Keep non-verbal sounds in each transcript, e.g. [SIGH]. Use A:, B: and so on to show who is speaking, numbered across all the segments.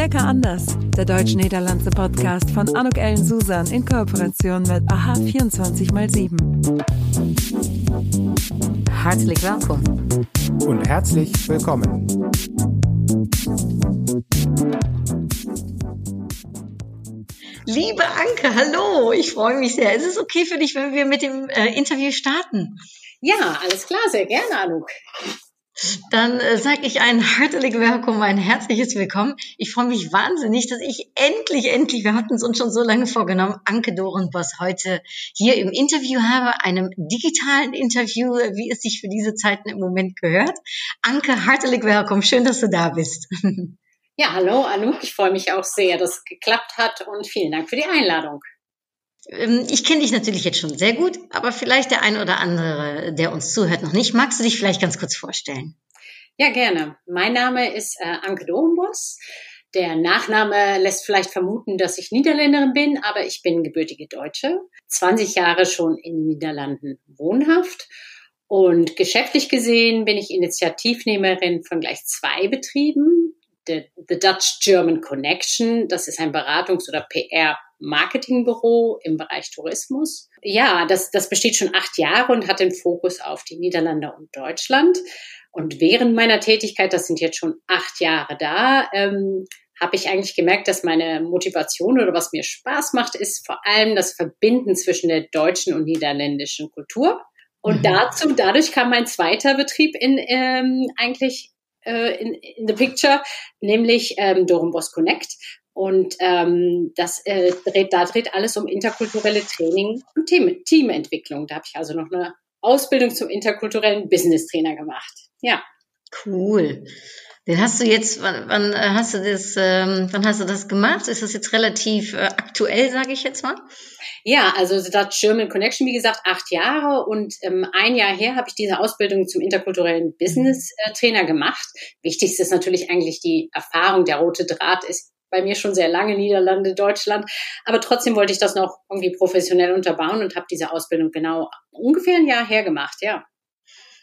A: Lecker anders, der deutsch-niederlandse Podcast von Anuk Ellen Susan in Kooperation mit AHA 24x7.
B: Herzlich willkommen.
C: Und herzlich willkommen.
B: Liebe Anke, hallo, ich freue mich sehr. Ist es okay für dich, wenn wir mit dem äh, Interview starten?
D: Ja, alles klar, sehr gerne, Anuk.
B: Dann äh, sage ich ein herzlich willkommen, ein herzliches Willkommen. Ich freue mich wahnsinnig, dass ich endlich, endlich, wir hatten es uns schon so lange vorgenommen, Anke Dorenboss heute hier im Interview habe, einem digitalen Interview, wie es sich für diese Zeiten im Moment gehört. Anke, herzlich willkommen, schön, dass du da bist. [LAUGHS]
D: Ja, hallo Anouk, ich freue mich auch sehr, dass es geklappt hat und vielen Dank für die Einladung.
B: Ähm, ich kenne dich natürlich jetzt schon sehr gut, aber vielleicht der ein oder andere, der uns zuhört, noch nicht. Magst du dich vielleicht ganz kurz vorstellen?
D: Ja, gerne. Mein Name ist äh, Anke Dorenbos. Der Nachname lässt vielleicht vermuten, dass ich Niederländerin bin, aber ich bin gebürtige Deutsche. 20 Jahre schon in den Niederlanden wohnhaft. Und geschäftlich gesehen bin ich Initiativnehmerin von gleich zwei Betrieben. The, The Dutch German Connection, das ist ein Beratungs- oder PR- Marketingbüro im Bereich Tourismus. Ja, das, das besteht schon acht Jahre und hat den Fokus auf die Niederlande und Deutschland. Und während meiner Tätigkeit, das sind jetzt schon acht Jahre da, ähm, habe ich eigentlich gemerkt, dass meine Motivation oder was mir Spaß macht, ist vor allem das Verbinden zwischen der deutschen und niederländischen Kultur. Und mhm. dazu, dadurch kam mein zweiter Betrieb in ähm, eigentlich äh, in, in the picture, nämlich ähm, Dorenbos Connect. Und ähm, das äh, dreht, da dreht alles um interkulturelle Training und Team, Teamentwicklung. Da habe ich also noch eine Ausbildung zum interkulturellen Business Trainer gemacht. Ja.
B: Cool. Den hast du jetzt, wann, wann äh, hast du das, ähm, wann hast du das gemacht? Ist das jetzt relativ äh, aktuell, sage ich jetzt mal?
D: Ja, also Dutch German Connection, wie gesagt, acht Jahre und ähm, ein Jahr her habe ich diese Ausbildung zum interkulturellen Business äh, Trainer gemacht. Wichtigste ist natürlich eigentlich die Erfahrung. Der rote Draht ist bei mir schon sehr lange Niederlande, Deutschland. Aber trotzdem wollte ich das noch irgendwie professionell unterbauen und habe diese Ausbildung genau ungefähr ein Jahr her gemacht, ja.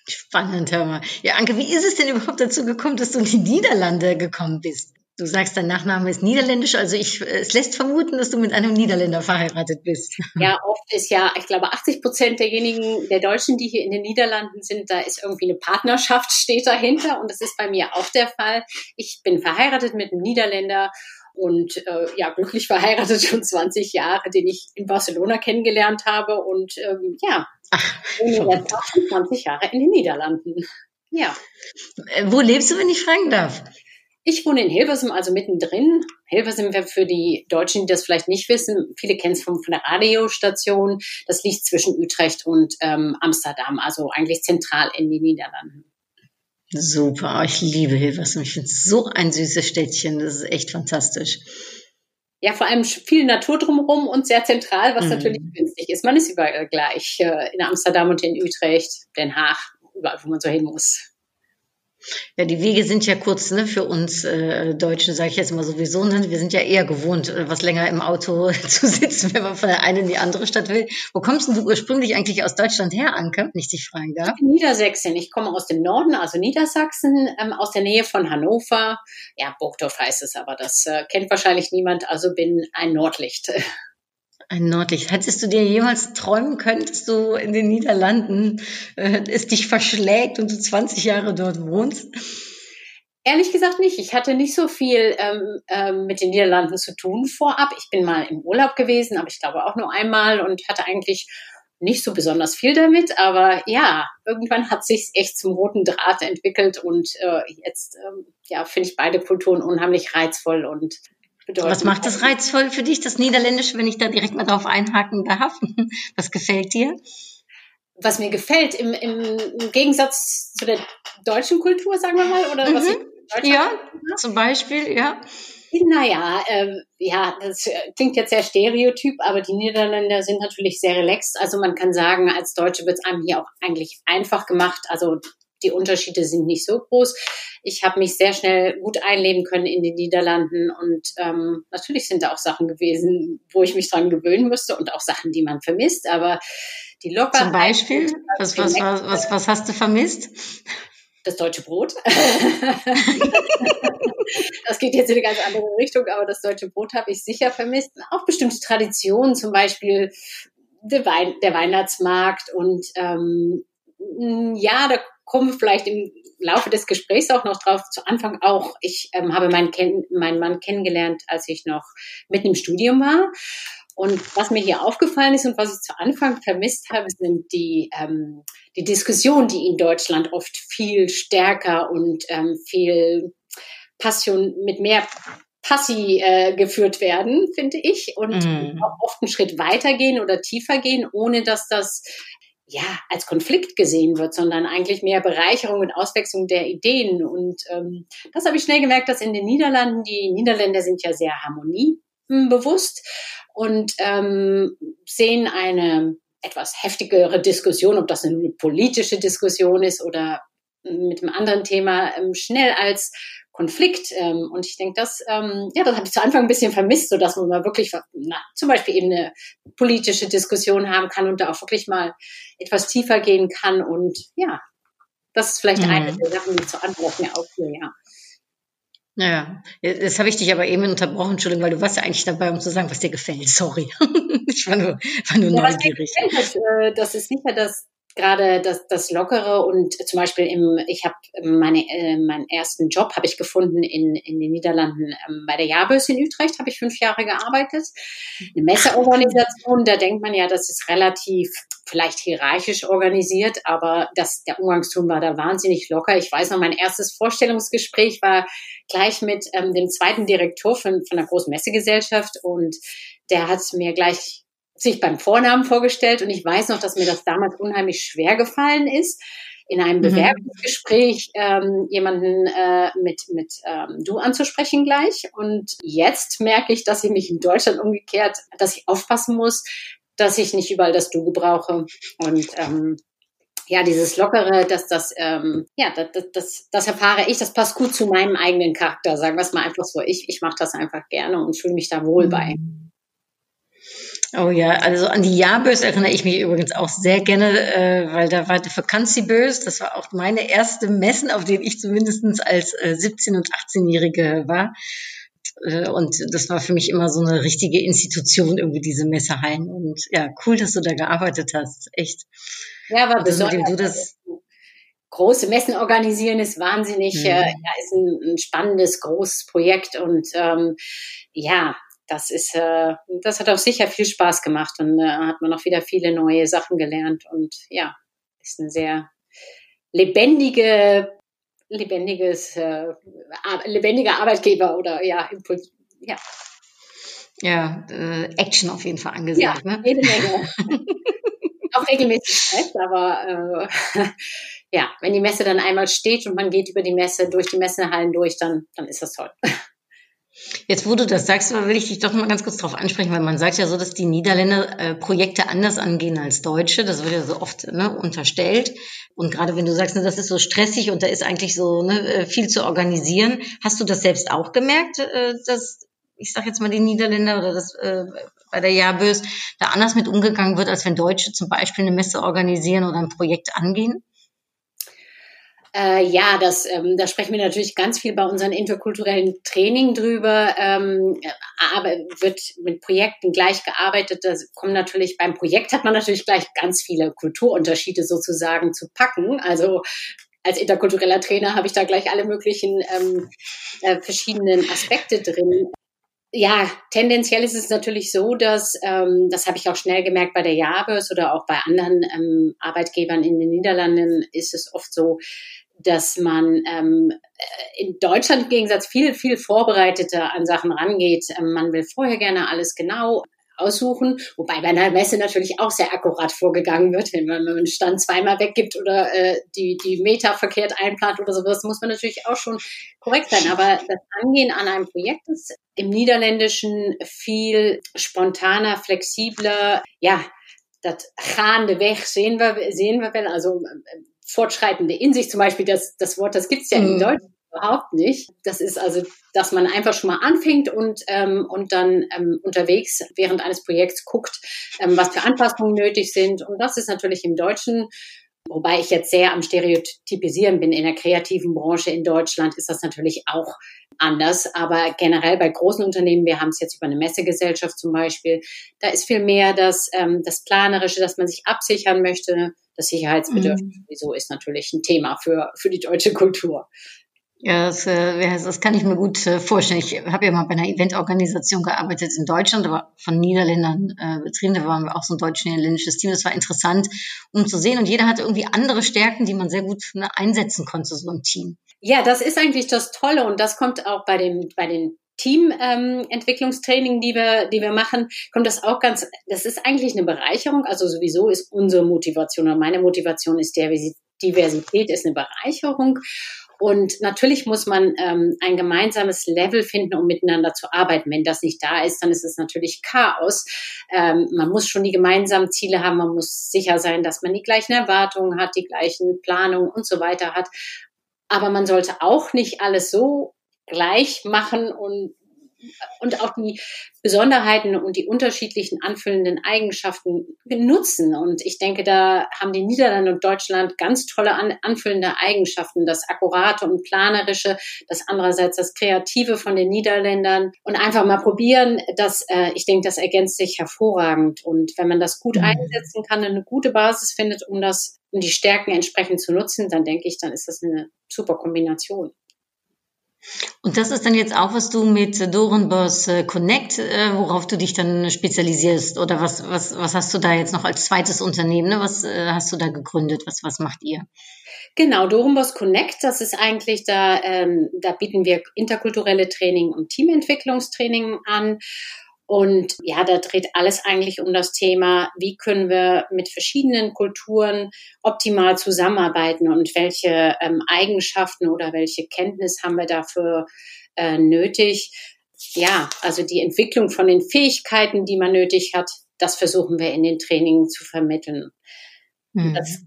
B: Spannend, hör mal. Ja, Anke, wie ist es denn überhaupt dazu gekommen, dass du in die Niederlande gekommen bist? Du sagst, dein Nachname ist niederländisch, also ich, es lässt vermuten, dass du mit einem Niederländer verheiratet bist. [LAUGHS]
D: Ja, oft ist ja, ich glaube, 80 Prozent derjenigen, der Deutschen, die hier in den Niederlanden sind, da ist irgendwie eine Partnerschaft steht dahinter und das ist bei mir auch der Fall. Ich bin verheiratet mit einem Niederländer und äh, ja, glücklich verheiratet schon 20 Jahre, den ich in Barcelona kennengelernt habe und ähm, ja, Ach, 20 Jahre in den Niederlanden. Ja.
B: Äh, wo lebst du, wenn ich fragen darf?
D: Ich wohne in Hilversum, also mittendrin. Hilversum wäre für die Deutschen, die das vielleicht nicht wissen, viele kennen es von, von der Radiostation. Das liegt zwischen Utrecht und ähm, Amsterdam, also eigentlich zentral in den Niederlanden.
B: Super, ich liebe Hilversum. Ich finde es so ein süßes Städtchen. Das ist echt fantastisch.
D: Ja, vor allem viel Natur drumherum und sehr zentral, was mhm. natürlich günstig ist. Man ist überall gleich. Äh, in Amsterdam und in Utrecht, Den Haag, überall, wo man so hin muss.
B: Ja, die Wege sind ja kurz ne, für uns äh, Deutschen, sage ich jetzt mal sowieso. Ne? Wir sind ja eher gewohnt, äh, was länger im Auto [LAUGHS] zu sitzen, wenn man von der einen in die andere Stadt will. Wo kommst denn du ursprünglich eigentlich aus Deutschland her, Anke, wenn ich dich fragen darf?
D: Ich Niedersächsin. Ich komme aus dem Norden, also Niedersachsen, ähm, aus der Nähe von Hannover. Ja, Burgdorf heißt es, aber das äh, kennt wahrscheinlich niemand, also bin ein Nordlicht. [LAUGHS]
B: Ein Nordlicht. Hättest du dir jemals träumen können, dass du in den Niederlanden äh, es dich verschlägt und du 20 Jahre dort wohnst?
D: Ehrlich gesagt nicht. Ich hatte nicht so viel ähm, ähm, mit den Niederlanden zu tun vorab. Ich bin mal im Urlaub gewesen, aber ich glaube auch nur einmal und hatte eigentlich nicht so besonders viel damit. Aber ja, irgendwann hat sich echt zum roten Draht entwickelt und äh, jetzt ähm, ja finde ich beide Kulturen unheimlich reizvoll und
B: bedeuten. Was macht das reizvoll für dich, das Niederländische, wenn ich da direkt mal drauf einhaken darf? [LAUGHS] Was gefällt dir?
D: Was mir gefällt, im, im, Gegensatz zu der deutschen Kultur, sagen wir mal, oder mhm. was
B: Ja, zum Beispiel, ja.
D: Naja, äh, ja, das klingt jetzt sehr stereotyp, aber die Niederländer sind natürlich sehr relaxed. Also man kann sagen, als Deutsche wird es einem hier auch eigentlich einfach gemacht. Also die Unterschiede sind nicht so groß. Ich habe mich sehr schnell gut einleben können in den Niederlanden und ähm, natürlich sind da auch Sachen gewesen, wo ich mich dran gewöhnen musste und auch Sachen, die man vermisst, aber die Lockerheit.
B: Zum Beispiel? Was, was, was, was, was hast du vermisst?
D: Das deutsche Brot. [LAUGHS] das geht jetzt in eine ganz andere Richtung, aber das deutsche Brot habe ich sicher vermisst. Auch bestimmte Traditionen, zum Beispiel der, Wein, der Weihnachtsmarkt und ähm, ja, da kommen wir vielleicht im Laufe des Gesprächs auch noch drauf. Zu Anfang auch, ich ähm, habe meinen, Ken meinen Mann kennengelernt, als ich noch mitten im Studium war. Und was mir hier aufgefallen ist und was ich zu Anfang vermisst habe, sind die, ähm, die Diskussionen, die in Deutschland oft viel stärker und ähm, viel Passion mit mehr Passi äh, geführt werden, finde ich, und mm. auch oft einen Schritt weitergehen oder tiefer gehen, ohne dass das ja als Konflikt gesehen wird, sondern eigentlich mehr Bereicherung und Auswechslung der Ideen. Und ähm, das habe ich schnell gemerkt, dass in den Niederlanden, die Niederländer sind ja sehr harmoniebewusst und ähm, sehen eine etwas heftigere Diskussion, ob das eine politische Diskussion ist oder mit einem anderen Thema, ähm, schnell als Konflikt. Ähm, und ich denke, das, ähm, ja, das habe ich zu Anfang ein bisschen vermisst, so dass man mal wirklich na, zum Beispiel eben eine politische Diskussion haben kann und da auch wirklich mal etwas tiefer gehen kann. Und ja, das ist vielleicht mhm. eine der Sachen, die zu Antwort mir aufführen, ja.
B: Ja, das habe ich dich aber eben unterbrochen, Entschuldigung, weil du warst ja eigentlich dabei, um zu sagen, was dir gefällt. Sorry. [LAUGHS] ich war nur, war nur ja, neugierig.
D: Was mir gefällt, äh, das ist sicher das gerade das, das Lockere und zum Beispiel im, ich habe meine, äh, meinen ersten Job habe ich gefunden in, in den Niederlanden ähm, bei der Jabös in Utrecht, habe ich fünf Jahre gearbeitet. Eine Messeorganisation, da denkt man ja, das ist relativ vielleicht hierarchisch organisiert, aber das, der Umgangston war da wahnsinnig locker. Ich weiß noch, mein erstes Vorstellungsgespräch war gleich mit ähm, dem zweiten Direktor von, von einer großen Messegesellschaft und der hat mir gleich sich beim Vornamen vorgestellt und ich weiß noch, dass mir das damals unheimlich schwer gefallen ist, in einem mhm. Bewerbungsgespräch ähm, jemanden äh, mit, mit ähm, Du anzusprechen gleich. Und jetzt merke ich, dass ich mich in Deutschland umgekehrt, dass ich aufpassen muss, dass ich nicht überall das Du gebrauche. Und ähm, ja, dieses Lockere, dass das, ähm, ja, das, das, das erfahre ich, das passt gut zu meinem eigenen Charakter, sagen wir es mal einfach so. Ich, ich mache das einfach gerne und fühle mich da wohl bei.
B: Oh ja, also an die Jahrbös erinnere ich mich übrigens auch sehr gerne, äh, weil da war die Vakantiebös, das war auch meine erste Messen, auf denen ich zumindest als äh, 17- und 18-Jährige war. Äh, und das war für mich immer so eine richtige Institution, irgendwie diese Messehallen. Und ja, cool, dass du da gearbeitet hast. Echt.
D: Ja, aber besonders. Du das große Messen organisieren ist wahnsinnig, mhm. äh, ja, ist ein, ein, spannendes, großes Projekt und ähm, ja, das ist, äh, das hat auch sicher viel Spaß gemacht und äh, hat man auch wieder viele neue Sachen gelernt und ja, ist eine sehr lebendige, lebendiges, äh, lebendiger Arbeitgeber oder ja, Impuls, ja.
B: Ja, äh, Action auf jeden Fall angesagt, ja,
D: ne? Jede Menge. [LAUGHS] auch regelmäßig Stress, aber äh, [LAUGHS] ja, wenn die Messe dann einmal steht und man geht über die Messe, durch die Messehallen durch, dann, dann ist das toll.
B: Jetzt, wo du das sagst, will ich dich doch mal ganz kurz darauf ansprechen, weil man sagt ja so, dass die Niederländer äh, Projekte anders angehen als Deutsche. Das wird ja so oft ne, unterstellt. Und gerade wenn du sagst, ne, das ist so stressig und da ist eigentlich so ne, äh, viel zu organisieren, hast du das selbst auch gemerkt, äh, dass ich sage jetzt mal die Niederländer oder das äh, bei der Jabös da anders mit umgegangen wird, als wenn Deutsche zum Beispiel eine Messe organisieren oder ein Projekt angehen?
D: Äh, ja, das, ähm, da sprechen wir natürlich ganz viel bei unseren interkulturellen Training drüber. Ähm, aber wird mit Projekten gleich gearbeitet. Da kommen natürlich beim Projekt hat man natürlich gleich ganz viele Kulturunterschiede sozusagen zu packen. Also als interkultureller Trainer habe ich da gleich alle möglichen ähm, äh, verschiedenen Aspekte drin. Ja, tendenziell ist es natürlich so, dass, ähm, das habe ich auch schnell gemerkt bei der Jabes oder auch bei anderen ähm, Arbeitgebern in den Niederlanden, ist es oft so, dass man ähm, in Deutschland im Gegensatz viel, viel vorbereiteter an Sachen rangeht. Ähm, man will vorher gerne alles genau aussuchen, wobei bei einer Messe natürlich auch sehr akkurat vorgegangen wird, wenn man einen Stand zweimal weggibt oder äh, die, die Meter verkehrt einplant oder sowas, muss man natürlich auch schon korrekt sein. Aber das Angehen an einem Projekt ist im Niederländischen viel spontaner, flexibler, ja, das gaande Weg sehen wir, sehen wir wel. Also fortschreitende in sich zum Beispiel, das, das Wort, das gibt's ja mhm. in Deutsch überhaupt nicht. Das ist also, dass man einfach schon mal anfängt und, ähm, und dann ähm, unterwegs während eines Projekts guckt, ähm, was für Anpassungen nötig sind. Und das ist natürlich im Deutschen Wobei ich jetzt sehr am Stereotypisieren bin. In der kreativen Branche in Deutschland ist das natürlich auch anders. Aber generell bei großen Unternehmen, wir haben es jetzt über eine Messegesellschaft zum Beispiel, da ist viel mehr das, ähm, das Planerische, dass man sich absichern möchte. Das Sicherheitsbedürfnis mhm. sowieso ist natürlich ein Thema für, für die deutsche Kultur.
B: Ja, das, äh, das kann ich mir gut äh, vorstellen. Ich habe ja mal bei einer Eventorganisation gearbeitet in Deutschland, aber von Niederländern äh, betrieben. Da waren wir auch so ein deutsch-niederländisches Team. Das war interessant, um zu sehen. Und jeder hatte irgendwie andere Stärken, die man sehr gut ne, einsetzen konnte, so ein Team.
D: Ja, das ist eigentlich das Tolle und das kommt auch bei dem, bei den Teamentwicklungstraining, ähm, die wir, die wir machen, kommt das auch ganz, das ist eigentlich eine Bereicherung. Also sowieso ist unsere Motivation oder meine Motivation ist der Diversität ist eine Bereicherung. Und natürlich muss man ähm, ein gemeinsames Level finden, um miteinander zu arbeiten. Wenn das nicht da ist, dann ist es natürlich Chaos. Ähm, man muss schon die gemeinsamen Ziele haben. Man muss sicher sein, dass man die gleichen Erwartungen hat, die gleichen Planungen und so weiter hat. Aber man sollte auch nicht alles so gleich machen und und auch die Besonderheiten und die unterschiedlichen anfüllenden Eigenschaften nutzen. Und ich denke, da haben die Niederlande und Deutschland ganz tolle an, anfüllende Eigenschaften. Das Akkurate und Planerische, das andererseits das Kreative von den Niederländern. Und einfach mal probieren, dass äh, ich denke, das ergänzt sich hervorragend. Und wenn man das gut mhm. einsetzen kann, eine gute Basis findet, um das, um die Stärken entsprechend zu nutzen, dann denke ich, dann ist das eine super Kombination.
B: Und das ist dann jetzt auch, was du mit Dorenbos äh, Connect, äh, worauf du dich dann spezialisierst? Oder was, was, was hast du da jetzt noch als zweites Unternehmen? Ne? Was äh, hast du da gegründet? Was, was macht ihr?
D: Genau, Dorenbos Connect, das ist eigentlich da, ähm, da bieten wir interkulturelle Training und Teamentwicklungstraining an. Und ja, da dreht alles eigentlich um das Thema, wie können wir mit verschiedenen Kulturen optimal zusammenarbeiten und welche ähm, Eigenschaften oder welche Kenntnis haben wir dafür äh, nötig. Ja, also die Entwicklung von den Fähigkeiten, die man nötig hat, das versuchen wir in den Trainings zu vermitteln. Mhm. Das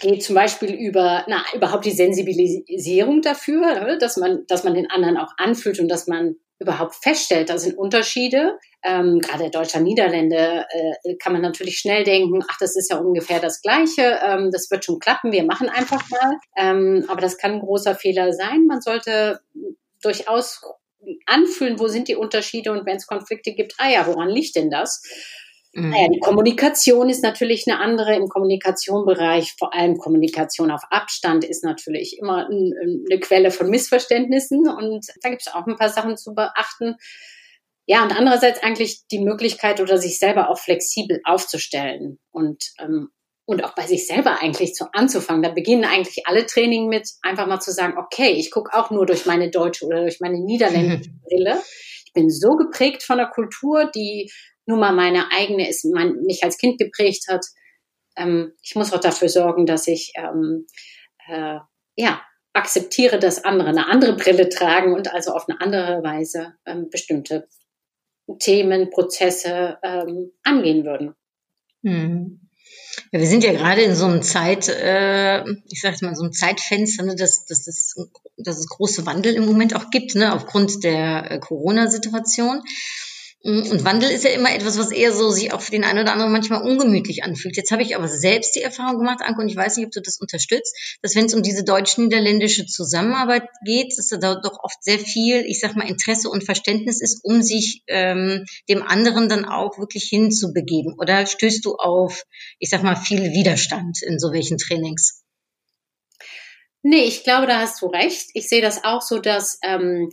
D: geht zum Beispiel über, na, überhaupt die Sensibilisierung dafür, ne, dass man, dass man den anderen auch anfühlt und dass man überhaupt feststellt, da sind Unterschiede. Ähm, gerade Deutscher Niederländer äh, kann man natürlich schnell denken, ach, das ist ja ungefähr das Gleiche, ähm, das wird schon klappen, wir machen einfach mal. Ähm, aber das kann ein großer Fehler sein. Man sollte durchaus anfühlen, wo sind die Unterschiede und wenn es Konflikte gibt, ah ja, woran liegt denn das? Mhm. Naja, die Kommunikation ist natürlich eine andere im Kommunikationsbereich. Vor allem Kommunikation auf Abstand ist natürlich immer eine Quelle von Missverständnissen und da gibt es auch ein paar Sachen zu beachten. Ja, und andererseits eigentlich die Möglichkeit oder sich selber auch flexibel aufzustellen und und auch bei sich selber eigentlich zu anzufangen. Da beginnen eigentlich alle Training mit, einfach mal zu sagen, okay, ich gucke auch nur durch meine deutsche oder durch meine [LAUGHS] niederländische Brille. Ich bin so geprägt von der Kultur, die nur mal meine eigene ist, mein, mich als Kind geprägt hat. Ähm, ich muss auch dafür sorgen, dass ich ähm, äh, ja akzeptiere, dass andere eine andere Brille tragen und also auf eine andere Weise ähm, bestimmte Themen, Prozesse ähm, angehen würden.
B: Mhm. Ja, wir sind ja gerade in so einem Zeit, äh, ich sage mal, so einem Zeitfenster, ne, dass, dass, dass, dass es große Wandel im Moment auch gibt, ne, aufgrund der äh, Corona-Situation. Mhm. Und Wandel ist ja immer etwas, was eher so sich auch für den einen oder anderen manchmal ungemütlich anfühlt. Jetzt habe ich aber selbst die Erfahrung gemacht, Anke, und ich weiß nicht, ob du das unterstützt, dass wenn es um diese deutsch-niederländische Zusammenarbeit geht, dass da doch oft sehr viel, ich sag mal, Interesse und Verständnis ist, um sich ähm, dem anderen dann auch wirklich hinzubegeben. Oder stößt du auf, ich sag mal, viel Widerstand in so welchen Trainings?
D: Nee, ich glaube, da hast du recht. Ich sehe das auch so, dass, ähm,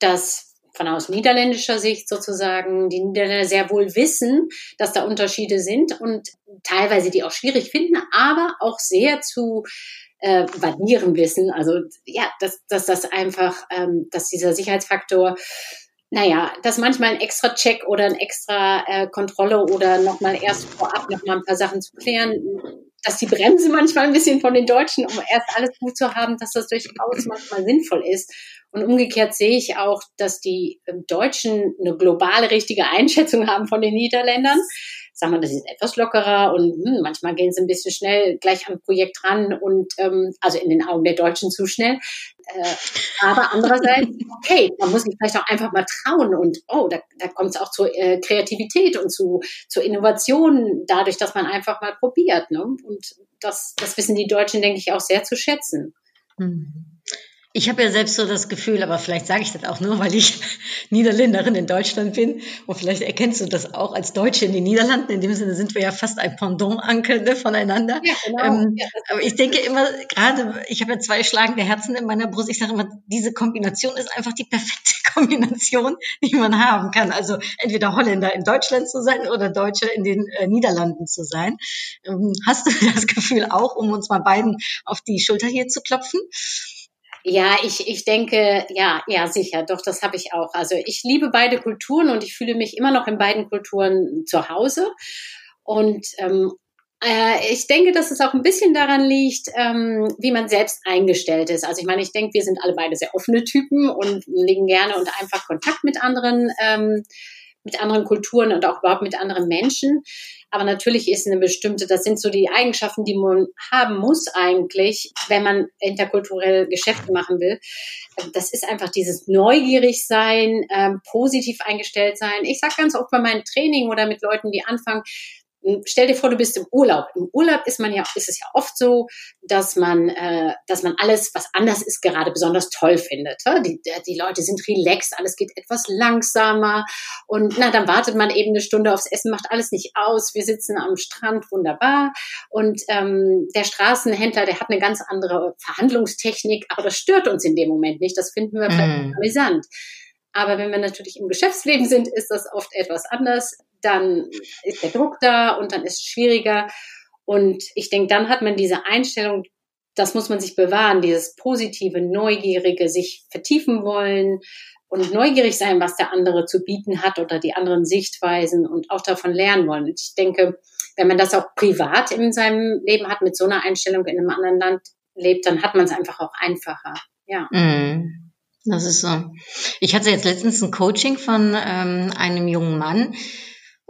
D: dass von aus niederländischer Sicht sozusagen die Niederländer sehr wohl wissen, dass da Unterschiede sind und teilweise die auch schwierig finden, aber auch sehr zu äh, valieren wissen. Also ja, dass, dass das einfach, ähm, dass dieser Sicherheitsfaktor naja, dass manchmal ein extra Check oder ein extra äh, Kontrolle oder nochmal erst vorab nochmal ein paar Sachen zu klären, dass die Bremse manchmal ein bisschen von den Deutschen, um erst alles gut zu haben, dass das durchaus manchmal sinnvoll ist. Und umgekehrt sehe ich auch, dass die ähm, Deutschen eine globale richtige Einschätzung haben von den Niederländern. Sagen wir, das ist etwas lockerer und hm, manchmal gehen sie ein bisschen schnell gleich am Projekt ran und ähm, also in den Augen der Deutschen zu schnell. Äh, aber andererseits, [LAUGHS] okay, man muss sich vielleicht auch einfach mal trauen und oh, da, da kommt es auch zur äh, Kreativität und zu zur Innovation, dadurch, dass man einfach mal probiert. Ne? Und das, das wissen die Deutschen, denke ich, auch sehr zu schätzen.
B: Mhm. Ich habe ja selbst so das Gefühl, aber vielleicht sage ich das auch nur, [LAUGHS] weil ich Niederländerin in Deutschland bin. Und vielleicht erkennst du das auch als Deutsche in den Niederlanden. In dem Sinne sind wir ja fast ein Pendant-Ankel ne, voneinander. Ja, genau. Ähm, ja, aber ich denke immer, gerade, ich habe ja zwei schlagende Herzen in meiner Brust. Ich sage immer, diese Kombination ist einfach die perfekte [LAUGHS] Kombination, die man haben kann. Also entweder Holländer in Deutschland zu sein oder Deutsche in den äh, Niederlanden zu sein. Ähm, hast du [LAUGHS] das Gefühl auch, um uns mal beiden auf die Schulter hier zu klopfen?
D: Ja, ich, ich denke, ja, ja, sicher, doch, das habe ich auch. Also ich liebe beide Kulturen und ich fühle mich immer noch in beiden Kulturen zu Hause. Und ähm, äh, ich denke, dass es auch ein bisschen daran liegt, ähm, wie man selbst eingestellt ist. Also ich meine, ich denke, wir sind alle beide sehr offene Typen und legen gerne und einfach Kontakt mit anderen, ähm, mit anderen Kulturen und auch überhaupt mit anderen Menschen. Aber natürlich ist eine bestimmte, das sind so die Eigenschaften, die man haben muss eigentlich, wenn man interkulturell Geschäfte machen will. Das ist einfach dieses neugierig sein, ähm, positiv eingestellt sein. Ich sage ganz oft bei meinen Training oder mit Leuten, die anfangen, stell dir vor, du bist im Urlaub. Im Urlaub ist man ja, ist es ja oft so, dass man, äh, dass man alles, was anders ist, gerade besonders toll findet. Die, die Leute sind relaxed, alles geht etwas langsamer und na, dann wartet man eben eine Stunde aufs Essen, macht alles nicht aus. Wir sitzen am Strand, wunderbar. Und ähm, der Straßenhändler, der hat eine ganz andere Verhandlungstechnik, aber das stört uns in dem Moment nicht. Das finden wir mm. amüsant. Aber wenn wir natürlich im Geschäftsleben sind, ist das oft etwas anders dann ist der Druck da und dann ist es schwieriger. Und ich denke, dann hat man diese Einstellung, das muss man sich bewahren, dieses positive, neugierige, sich vertiefen wollen und neugierig sein, was der andere zu bieten hat oder die anderen Sichtweisen und auch davon lernen wollen. Und ich denke, wenn man das auch privat in seinem Leben hat, mit so einer Einstellung in einem anderen Land lebt, dann hat man es einfach auch einfacher. Ja.
B: Mm, das ist so. Ich hatte jetzt letztens ein Coaching von ähm, einem jungen Mann,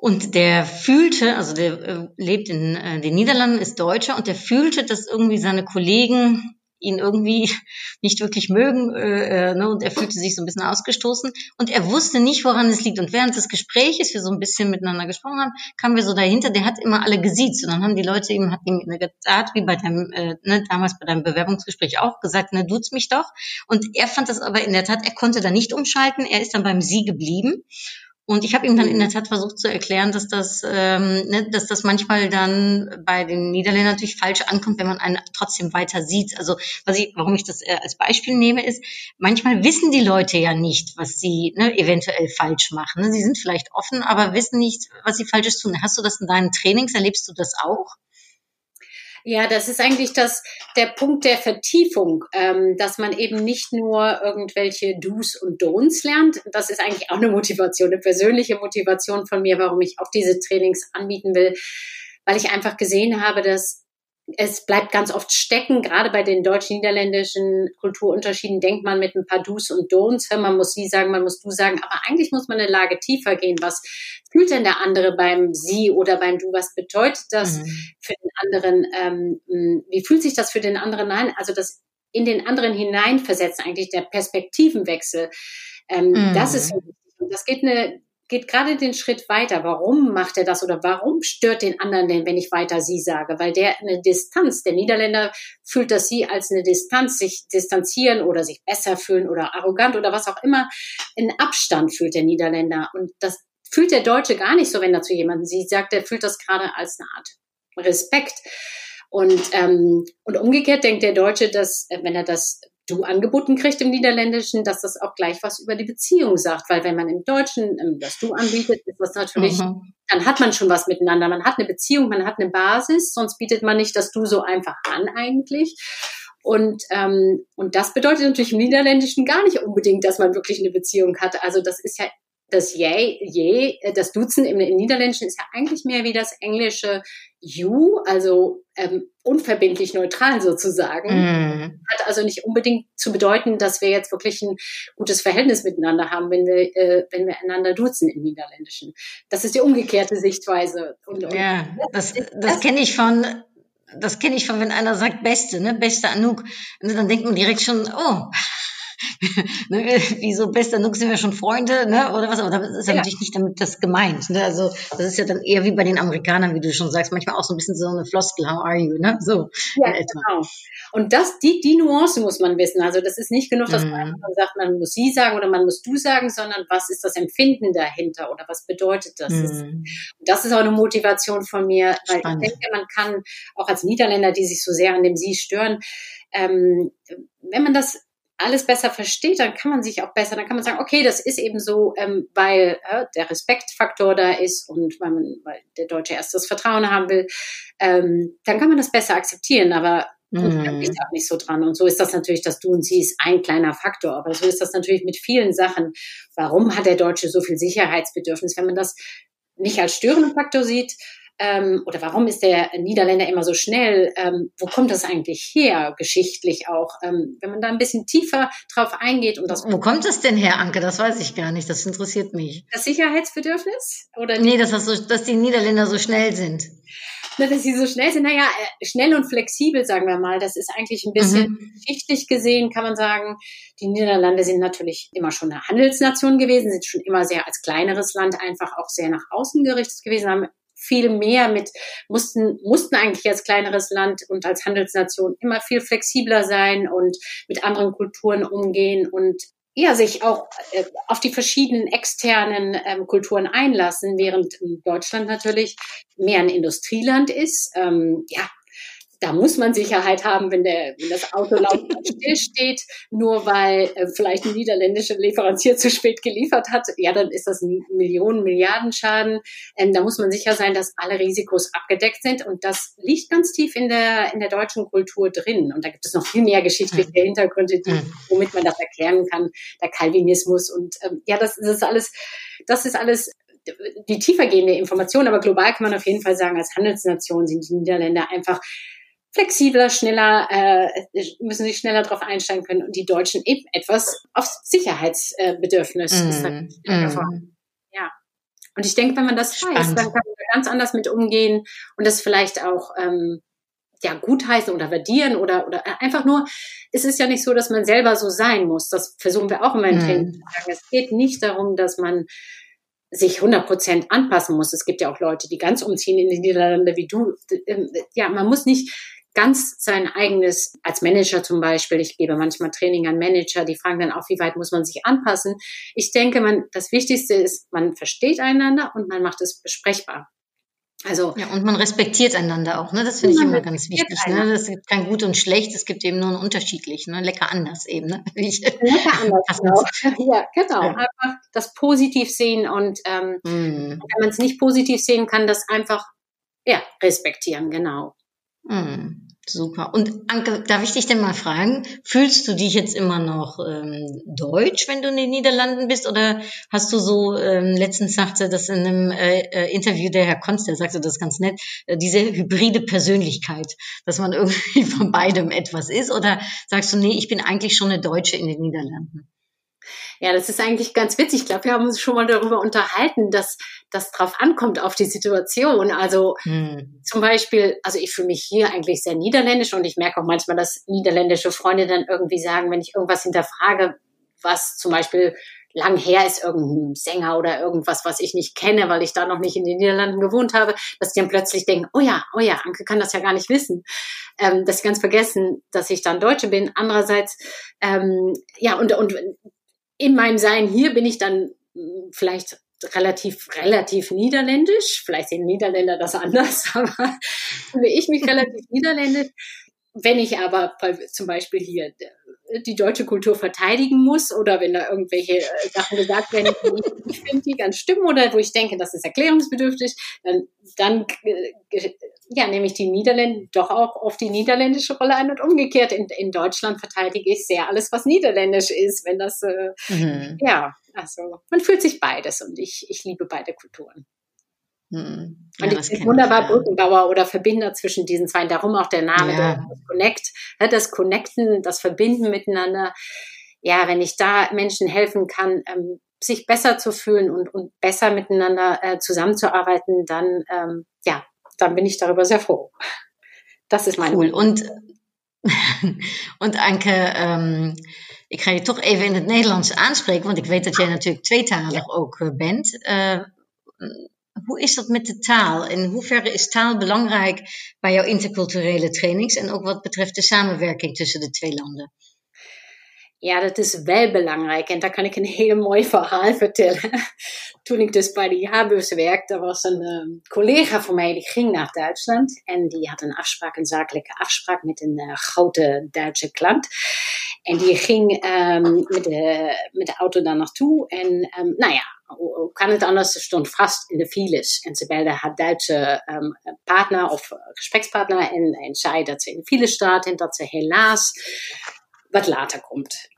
B: und der fühlte, also der äh, lebt in äh, den Niederlanden, ist Deutscher und der fühlte, dass irgendwie seine Kollegen ihn irgendwie [LAUGHS] nicht wirklich mögen äh, äh, ne, und er fühlte sich so ein bisschen ausgestoßen und er wusste nicht, woran es liegt. Und während des Gespräches, wir so ein bisschen miteinander gesprochen haben, kamen wir so dahinter, der hat immer alle gesiezt und dann haben die Leute ihm, hat ihm gesagt, wie bei deinem, äh, ne, damals bei deinem Bewerbungsgespräch auch gesagt, ne, duzt mich doch. Und er fand das aber in der Tat, er konnte da nicht umschalten, er ist dann beim Sie geblieben und ich habe ihm dann in der Tat versucht zu erklären, dass das, ähm, ne, dass das manchmal dann bei den Niederländern natürlich falsch ankommt, wenn man einen trotzdem weiter sieht. Also was ich, warum ich das äh, als Beispiel nehme, ist, manchmal wissen die Leute ja nicht, was sie ne, eventuell falsch machen. Ne? Sie sind vielleicht offen, aber wissen nicht, was sie falsches tun. Hast du das in deinen Trainings? Erlebst du das auch?
D: Ja, das ist eigentlich das, der Punkt der Vertiefung, ähm, dass man eben nicht nur irgendwelche Do's und Don'ts lernt. Das ist eigentlich auch eine Motivation, eine persönliche Motivation von mir, warum ich auch diese Trainings anbieten will, weil ich einfach gesehen habe, dass es bleibt ganz oft stecken, gerade bei den deutsch-niederländischen Kulturunterschieden denkt man mit ein paar Do's und Don'ts, man muss sie sagen, man muss du sagen, aber eigentlich muss man eine Lage tiefer gehen. Was fühlt denn der andere beim sie oder beim du? Was bedeutet das mhm. für den anderen? Ähm, wie fühlt sich das für den anderen ein? Also das in den anderen hineinversetzen, eigentlich der Perspektivenwechsel. Ähm, mhm. Das ist das geht eine geht gerade den Schritt weiter. Warum macht er das oder warum stört den anderen denn, wenn ich weiter sie sage? Weil der eine Distanz, der Niederländer fühlt das sie als eine Distanz, sich distanzieren oder sich besser fühlen oder arrogant oder was auch immer. In Abstand fühlt der Niederländer. Und das fühlt der Deutsche gar nicht so, wenn er zu jemandem sie sagt, er fühlt das gerade als eine Art Respekt. Und, ähm, und umgekehrt denkt der Deutsche, dass, äh, wenn er das du angeboten kriegt im Niederländischen, dass das auch gleich was über die Beziehung sagt. Weil wenn man im Deutschen ähm, das du anbietet, ist das natürlich, mhm. dann hat man schon was miteinander. Man hat eine Beziehung, man hat eine Basis, sonst bietet man nicht das du so einfach an eigentlich. Und, ähm, und das bedeutet natürlich im Niederländischen gar nicht unbedingt, dass man wirklich eine Beziehung hatte. Also das ist ja das je, je, das Duzen im, im Niederländischen ist ja eigentlich mehr wie das englische you, also ähm, unverbindlich neutral sozusagen. Mm. Hat also nicht unbedingt zu bedeuten, dass wir jetzt wirklich ein gutes Verhältnis miteinander haben, wenn wir, äh, wenn wir einander duzen im Niederländischen. Das ist die umgekehrte Sichtweise.
B: Und, und ja, das, das, das kenne ich von das kenne ich von, wenn einer sagt Beste, ne, Beste Anouk. Und dann denkt man direkt schon, oh, [LAUGHS] ne, wieso bester Nuck sind wir schon Freunde, ne? Oder was? Aber das ist ja, natürlich nicht damit das gemeint. Ne? Also das ist ja dann eher wie bei den Amerikanern, wie du schon sagst, manchmal auch so ein bisschen so eine Floskel, how are you, ne? So.
D: Ja, genau. Und das, die, die Nuance muss man wissen. Also das ist nicht genug, dass man mhm. sagt, man muss sie sagen oder man muss du sagen, sondern was ist das Empfinden dahinter oder was bedeutet das? Mhm. Das ist auch eine Motivation von mir, weil Spannend. ich denke, man kann auch als Niederländer, die sich so sehr an dem Sie stören, ähm, wenn man das alles besser versteht, dann kann man sich auch besser, dann kann man sagen, okay, das ist eben so, ähm, weil äh, der Respektfaktor da ist und weil, man, weil der Deutsche erst das Vertrauen haben will, ähm, dann kann man das besser akzeptieren, aber mhm. da auch nicht so dran. Und so ist das natürlich, dass du und sie ist ein kleiner Faktor, aber so ist das natürlich mit vielen Sachen. Warum hat der Deutsche so viel Sicherheitsbedürfnis? Wenn man das nicht als störenden Faktor sieht, ähm, oder warum ist der Niederländer immer so schnell? Ähm, wo kommt das eigentlich her, geschichtlich auch? Ähm, wenn man da ein bisschen tiefer drauf eingeht und das.
B: Wo kommt das denn her, Anke? Das weiß ich gar nicht. Das interessiert mich.
D: Das Sicherheitsbedürfnis?
B: Oder nee, dass, das so, dass die Niederländer so schnell sind.
D: Na, dass sie so schnell sind, naja, äh, schnell und flexibel, sagen wir mal. Das ist eigentlich ein bisschen mhm. geschichtlich gesehen, kann man sagen. Die Niederlande sind natürlich immer schon eine Handelsnation gewesen, sind schon immer sehr als kleineres Land einfach auch sehr nach außen gerichtet gewesen, haben viel mehr mit, mussten, mussten eigentlich als kleineres Land und als Handelsnation immer viel flexibler sein und mit anderen Kulturen umgehen und ja, sich auch äh, auf die verschiedenen externen ähm, Kulturen einlassen, während Deutschland natürlich mehr ein Industrieland ist. Ähm, ja, da muss man Sicherheit haben, wenn, der, wenn das Auto laut [LAUGHS] stillsteht, nur weil äh, vielleicht ein niederländischer Lieferantier zu spät geliefert hat. Ja, dann ist das ein Millionen, Milliarden Schaden. Ähm, da muss man sicher sein, dass alle Risikos abgedeckt sind. Und das liegt ganz tief in der, in der deutschen Kultur drin. Und da gibt es noch viel mehr geschichtliche hm. Hintergründe, die, hm. womit man das erklären kann. Der Calvinismus und ähm, ja, das, das ist alles, das ist alles die tiefergehende Information, aber global kann man auf jeden Fall sagen, als Handelsnation sind die Niederländer einfach flexibler, schneller, äh, müssen sich schneller darauf einstellen können und die Deutschen eben etwas auf Sicherheitsbedürfnis. Mm, mm. Ja. Und ich denke, wenn man das Spannend. weiß, dann kann man ganz anders mit umgehen und das vielleicht auch ähm, ja gutheißen oder validieren oder oder einfach nur. Es ist ja nicht so, dass man selber so sein muss. Das versuchen wir auch immer im mm. Training zu sagen. Es geht nicht darum, dass man sich 100 Prozent anpassen muss. Es gibt ja auch Leute, die ganz umziehen in die Niederlande wie du. Ähm, ja, man muss nicht ganz sein eigenes, als Manager zum Beispiel, ich gebe manchmal Training an Manager, die fragen dann auch, wie weit muss man sich anpassen. Ich denke, man, das Wichtigste ist, man versteht einander und man macht es besprechbar.
B: Also ja, und man respektiert einander auch, ne? Das finde ich immer ganz wichtig. Ne? Es gibt kein Gut und Schlecht, es gibt eben nur ein unterschiedlich, ne? Lecker anders eben. Ne? [LAUGHS]
D: Lecker anders, [LAUGHS] genau. [LAUGHS] Ja, genau. Ja. Einfach das positiv sehen und ähm, mm. wenn man es nicht positiv sehen kann, das einfach ja respektieren, genau.
B: Mm. Super. Und Anke, darf ich dich denn mal fragen, fühlst du dich jetzt immer noch ähm, deutsch, wenn du in den Niederlanden bist? Oder hast du so, ähm, letztens sagte das in einem äh, äh, Interview der Herr Konz, der sagte das ganz nett, äh, diese hybride Persönlichkeit, dass man [LAUGHS] irgendwie von beidem etwas ist? Oder sagst du, nee, ich bin eigentlich schon eine Deutsche in den Niederlanden?
D: Ja, das ist eigentlich ganz witzig. Ich glaube, wir haben uns schon mal darüber unterhalten, dass das drauf ankommt auf die Situation. Also hm. zum Beispiel, also ich fühle mich hier eigentlich sehr niederländisch und ich merke auch manchmal, dass niederländische Freunde dann irgendwie sagen, wenn ich irgendwas hinterfrage, was zum Beispiel lang her ist, irgendein Sänger oder irgendwas, was ich nicht kenne, weil ich da noch nicht in den Niederlanden gewohnt habe, dass die dann plötzlich denken, oh ja, oh ja, Anke kann das ja gar nicht wissen. Ähm, dass sie ganz vergessen, dass ich dann Deutsche bin. Andererseits, ähm, ja, und, und in meinem Sein hier bin ich dann hm, vielleicht relativ, relativ niederländisch. Vielleicht sehen Niederländer das anders, [LAUGHS] aber fühle ich mich relativ niederländisch. Wenn ich aber zum Beispiel hier die deutsche Kultur verteidigen muss oder wenn da irgendwelche äh, Sachen gesagt werden, die ich finde, die ganz stimmen oder wo ich denke, das ist erklärungsbedürftig, dann, dann äh, ja, nehme ich die Niederländer doch auch auf die niederländische Rolle ein und umgekehrt. In, in Deutschland verteidige ich sehr alles, was niederländisch ist, wenn das, äh, mhm. ja, Also man fühlt sich beides und ich, ich liebe beide Kulturen.
B: Hm.
D: Ja, und ich bin wunderbar ich, ja. Brückenbauer oder Verbinder zwischen diesen zwei. Darum auch der Name, ja. das Connect, das Connecten, das Verbinden miteinander. Ja, wenn ich da Menschen helfen kann, ähm, sich besser zu fühlen und, und besser miteinander äh, zusammenzuarbeiten, dann ähm, ja, dann bin ich darüber sehr froh.
B: Das ist mein cool. Und [LAUGHS] und Anke, um, ik ga je toch even in het Nederlands aanspreken, want ik weet dat jij natuurlijk tweetalig ook eh, bent. Uh, hoe is dat met de taal? In hoeverre is taal belangrijk bij jouw interculturele trainings en ook wat betreft de samenwerking tussen de twee landen?
D: Ja, dat is wel belangrijk. En daar kan ik een heel mooi verhaal vertellen. [LAUGHS] Toen ik dus bij de jaarbeurs werkte, was een um, collega van mij die ging naar Duitsland. En die had een afspraak, een zakelijke afspraak met een uh, grote Duitse klant. En die ging um, met, de, met de auto daar naartoe. En um, nou ja, hoe kan het anders? Ze stond vast in de files. En ze belde haar Duitse partner of gesprekspartner en, zei dat ze in de file staat en dat ze helaas wat later komt.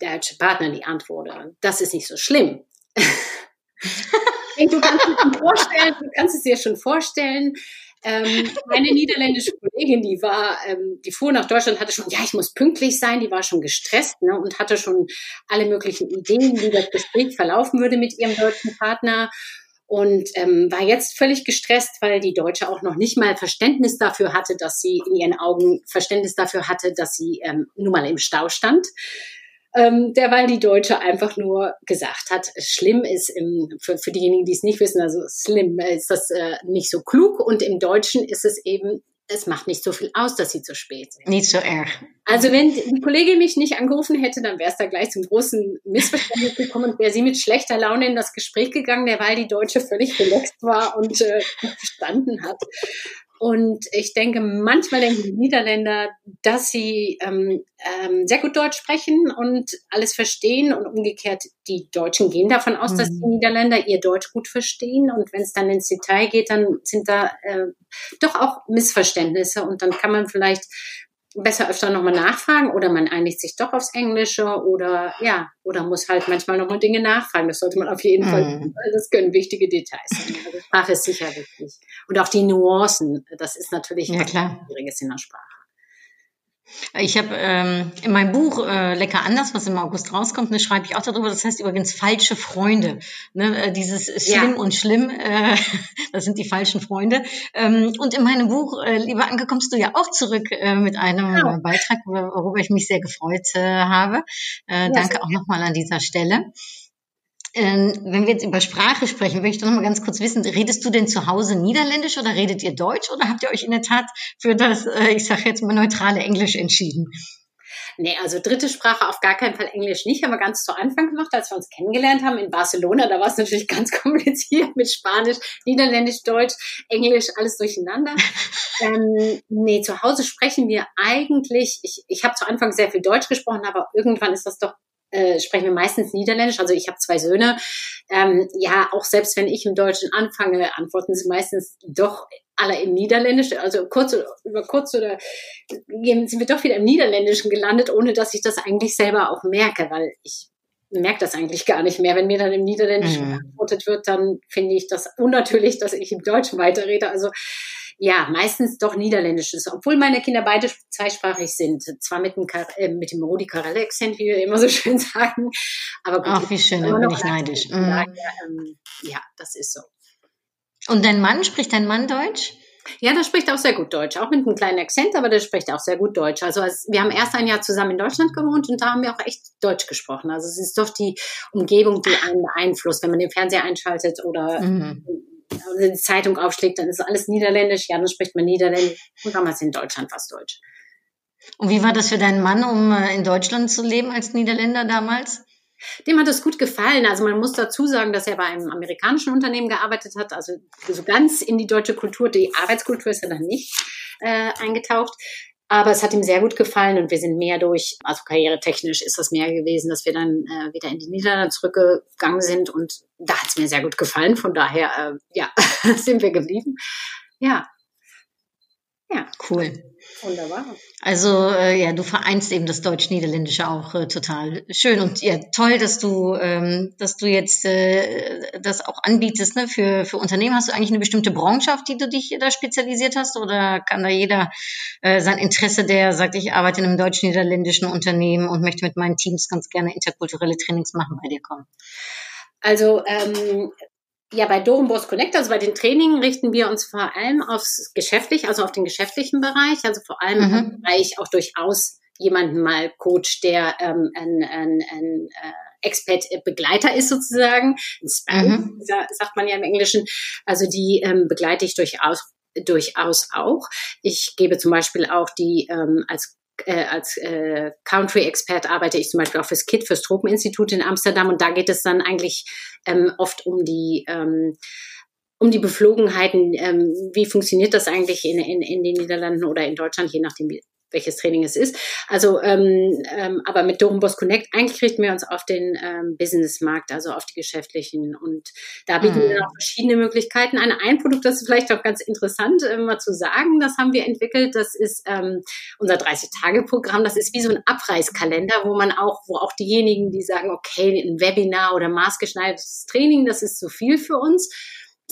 D: Duitse Partner die antworten, das ist nicht so schlimm. [LAUGHS] du kannst, es vorstellen, du kannst es dir schon vorstellen. Ähm, meine niederländische Kollegin, die war, ähm, die fuhr nach Deutschland, hatte schon, ja, ich muss pünktlich sein, die war schon gestresst ne, und hatte schon alle möglichen Ideen, wie das Gespräch verlaufen würde mit ihrem deutschen Partner und ähm, war jetzt völlig gestresst, weil die Deutsche auch noch nicht mal Verständnis dafür hatte, dass sie in ihren Augen Verständnis dafür hatte, dass sie ähm, nun mal im Stau stand. Ähm, derweil die Deutsche einfach nur gesagt hat, schlimm ist im, für, für diejenigen, die es nicht wissen, also schlimm ist das äh, nicht so klug und im Deutschen ist es eben es macht nicht so viel aus, dass sie zu spät sind.
B: Nicht so erg.
D: Also wenn die Kollegin mich nicht angerufen hätte, dann wäre es da gleich zum großen Missverständnis gekommen und wäre sie mit schlechter Laune in das Gespräch gegangen, der weil die Deutsche völlig relaxed war und äh, verstanden hat. Und ich denke, manchmal denken die Niederländer, dass sie ähm, ähm, sehr gut Deutsch sprechen und alles verstehen. Und umgekehrt, die Deutschen gehen davon aus, mhm. dass die. Niederländer ihr Deutsch gut verstehen. Und wenn es dann ins Detail geht, dann sind da äh, doch auch Missverständnisse. Und dann kann man vielleicht besser öfter nochmal nachfragen oder man einigt sich doch aufs Englische oder ja, oder muss halt manchmal nochmal Dinge nachfragen. Das sollte man auf jeden mm. Fall das können wichtige Details sein. Also Sprache ist sicher wichtig. Und auch die Nuancen, das ist natürlich
B: ja,
D: klar. Schwieriges in der Sprache.
B: Ich habe ähm, in meinem Buch äh, Lecker anders, was im August rauskommt, ne, schreibe ich auch darüber. Das heißt übrigens falsche Freunde. Ne, äh, dieses Schlimm ja. und Schlimm, äh, [LAUGHS] das sind die falschen Freunde. Ähm, und in meinem Buch, äh, lieber Anke, kommst du ja auch zurück äh, mit einem ja. Beitrag, worüber ich mich sehr gefreut äh, habe. Äh, ja, danke auch nochmal an dieser Stelle. Ähm, wenn wir jetzt über Sprache sprechen, möchte ich noch mal ganz kurz wissen, redest du denn zu Hause Niederländisch oder redet ihr Deutsch oder habt ihr euch in der Tat für das, äh, ich sage jetzt mal, neutrale Englisch entschieden?
D: Nee, also dritte Sprache auf gar keinen Fall Englisch nicht, haben wir ganz zu Anfang gemacht, als wir uns kennengelernt haben in Barcelona. Da war es natürlich [LAUGHS] ganz kompliziert mit Spanisch, Niederländisch, Deutsch, Englisch, alles durcheinander. [LAUGHS] ähm, nee, zu Hause sprechen wir eigentlich, ich, ich habe zu Anfang sehr viel Deutsch gesprochen, aber irgendwann ist das doch äh, sprechen wir meistens Niederländisch. Also ich habe zwei Söhne. Ähm, ja, auch selbst wenn ich im Deutschen anfange, antworten sie meistens doch alle im Niederländischen. Also kurz über kurz oder sind wir doch wieder im Niederländischen gelandet, ohne dass ich das eigentlich selber auch merke, weil ich merke das eigentlich gar nicht mehr. Wenn mir dann im Niederländischen mhm. geantwortet wird, dann finde ich das unnatürlich, dass ich im Deutschen weiterrede. Also ja, meistens doch Niederländisches, obwohl meine Kinder beide zweisprachig sind. Zwar mit dem, äh, mit dem Rudi Carell Akzent, wie wir immer so [LAUGHS] schön sagen. Aber gut,
B: Ach, wie schön, da bin ich neidisch. Mhm.
D: Ja, ähm, ja, das ist so.
B: Und dein Mann, spricht dein Mann Deutsch?
D: Ja, der spricht auch sehr gut Deutsch, auch mit einem kleinen Akzent, aber der spricht auch sehr gut Deutsch. Also wir haben erst ein Jahr zusammen in Deutschland gewohnt und da haben wir auch echt Deutsch gesprochen. Also es ist doch die Umgebung, die einen beeinflusst, wenn man den Fernseher einschaltet oder mhm die Zeitung aufschlägt, dann ist alles Niederländisch, ja, dann spricht man Niederländisch und damals in Deutschland fast Deutsch.
B: Und wie war das für deinen Mann, um äh, in Deutschland zu leben als Niederländer damals?
D: Dem hat es gut gefallen. Also man muss dazu sagen, dass er bei einem amerikanischen Unternehmen gearbeitet hat, also so ganz in die deutsche Kultur, die Arbeitskultur ist er dann nicht äh, eingetaucht. Aber es hat ihm sehr gut gefallen und wir sind mehr durch, also karrieretechnisch ist das mehr gewesen, dass wir dann äh, wieder in die Niederlande zurückgegangen sind und da hat es mir sehr gut gefallen. Von daher, äh, ja, [LAUGHS] sind wir geblieben. Ja.
B: Ja, cool.
D: Wunderbar.
B: Also äh, ja, du vereinst eben das Deutsch-Niederländische auch äh, total schön und ja, toll, dass du, ähm, dass du jetzt äh, das auch anbietest ne, für, für Unternehmen. Hast du eigentlich eine bestimmte Branche, auf die du dich da spezialisiert hast oder kann da jeder äh, sein Interesse, der sagt, ich arbeite in einem deutsch-niederländischen Unternehmen und möchte mit meinen Teams ganz gerne interkulturelle Trainings machen, bei dir kommen?
D: Also ähm, ja, bei Dorenbos Connect, also bei den Trainings richten wir uns vor allem aufs geschäftlich, also auf den geschäftlichen Bereich, also vor allem mhm. im Bereich auch durchaus jemanden mal Coach, der ähm, ein, ein, ein äh, Expert-Begleiter ist sozusagen, ein Spam, mhm. sagt man ja im Englischen. Also die ähm, begleite ich durchaus durchaus auch. Ich gebe zum Beispiel auch die ähm, als äh, als äh, Country-Expert arbeite ich zum Beispiel auch fürs KIT, fürs Tropeninstitut in Amsterdam. Und da geht es dann eigentlich ähm, oft um die ähm, um die Beflogenheiten, ähm, wie funktioniert das eigentlich in, in, in den Niederlanden oder in Deutschland, je nachdem, wie, welches Training es ist. Also, ähm, ähm, aber mit Boss Connect, eigentlich richten wir uns auf den ähm, Businessmarkt, also auf die geschäftlichen. Und da bieten mhm. wir auch verschiedene Möglichkeiten. Ein, ein Produkt, das ist vielleicht auch ganz interessant, äh, mal zu sagen, das haben wir entwickelt. Das ist ähm, unser 30-Tage-Programm. Das ist wie so ein Abreißkalender, wo man auch, wo auch diejenigen, die sagen, okay, ein Webinar oder maßgeschneidertes Training, das ist zu viel für uns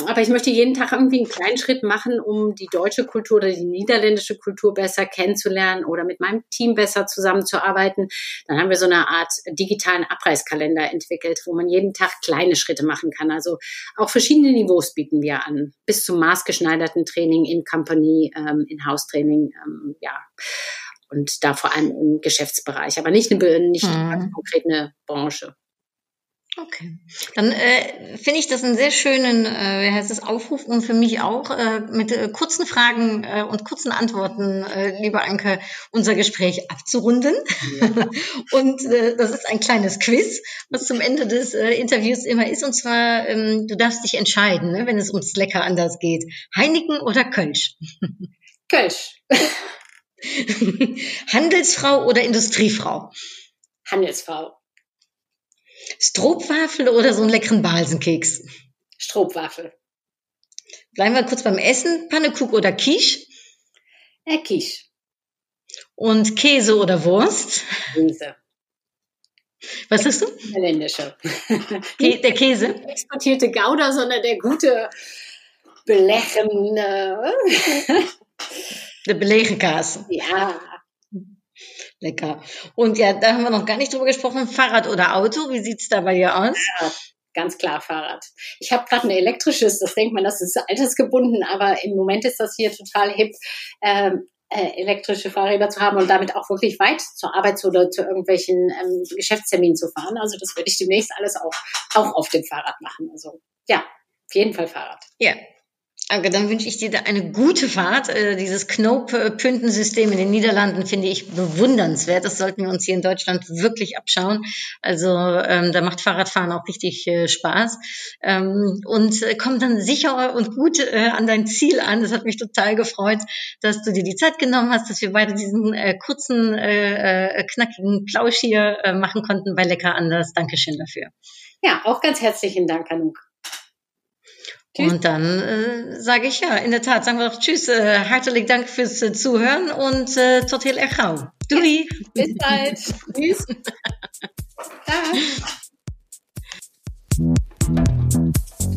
D: aber ich möchte jeden Tag irgendwie einen kleinen Schritt machen, um die deutsche Kultur oder die niederländische Kultur besser kennenzulernen oder mit meinem Team besser zusammenzuarbeiten. Dann haben wir so eine Art digitalen Abreißkalender entwickelt, wo man jeden Tag kleine Schritte machen kann. Also auch verschiedene Niveaus bieten wir an, bis zum maßgeschneiderten Training in Company, ähm, in House-Training, ähm, ja. Und da vor allem im Geschäftsbereich, aber nicht eine, nicht mhm. konkret eine Branche.
B: Okay, dann äh, finde ich das einen sehr schönen, äh, wie heißt das, Aufruf und für mich auch äh, mit äh, kurzen Fragen äh, und kurzen Antworten, äh, lieber Anke, unser Gespräch abzurunden. Ja. [LAUGHS] und äh, das ist ein kleines Quiz, was zum Ende des äh, Interviews immer ist. Und zwar, ähm, du darfst dich entscheiden, ne, wenn es ums Lecker anders geht. Heineken oder Kölsch? [LAUGHS]
D: Kölsch. [LAUGHS]
B: Handelsfrau oder Industriefrau?
D: Handelsfrau.
B: Stroopwafel oder so einen leckeren Balsenkeks?
D: Stroopwafel.
B: Bleiben wir kurz beim Essen. Pannekuch oder Quiche?
D: Äh, Quiche.
B: Und Käse oder Wurst?
D: Käse.
B: Was hast du?
D: Holländische. [LAUGHS]
B: der Käse?
D: Exportierte Gouda, sondern der gute belechende.
B: der Belegenkaas. [LAUGHS]
D: Ja.
B: Lecker. Und ja, da haben wir noch gar nicht drüber gesprochen. Fahrrad oder Auto, wie sieht's da bei dir aus?
D: Ja, ganz klar Fahrrad. Ich habe gerade ein elektrisches, das denkt man, das ist altersgebunden, aber im Moment ist das hier total hip. Ähm, äh, elektrische Fahrräder zu haben und damit auch wirklich weit zur Arbeit oder zu irgendwelchen ähm, Geschäftsterminen zu fahren. Also das werde ich demnächst alles auch, auch auf dem Fahrrad machen. Also ja, auf jeden Fall Fahrrad.
B: Ja, Danke, dann wünsche ich dir da eine gute Fahrt. Äh, dieses Knope-Pündensystem in den Niederlanden finde ich bewundernswert. Das sollten wir uns hier in Deutschland wirklich abschauen. Also ähm, da macht Fahrradfahren auch richtig äh, Spaß. Ähm, und äh, komm dann sicher und gut äh, an dein Ziel an. Das hat mich total gefreut, dass du dir die Zeit genommen hast, dass wir beide diesen äh, kurzen, äh, knackigen Plausch hier machen konnten bei Lecker Anders. Dankeschön dafür.
D: Ja, auch ganz herzlichen Dank, Anouk.
B: Tschüss. Und dann äh, sage ich ja, in der Tat, sagen wir doch Tschüss. Äh, herzlich Dank fürs äh, Zuhören und äh, tot heel erg gauw. Ja,
D: bis bald. [LAUGHS] tschüss.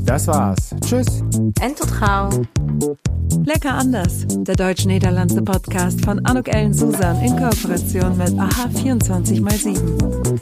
C: Das war's. Tschüss.
A: Und tot gauw. Lecker anders. Der deutsch-niederlandse Podcast von Anuk Ellen Susan in Kooperation mit AHA 24x7.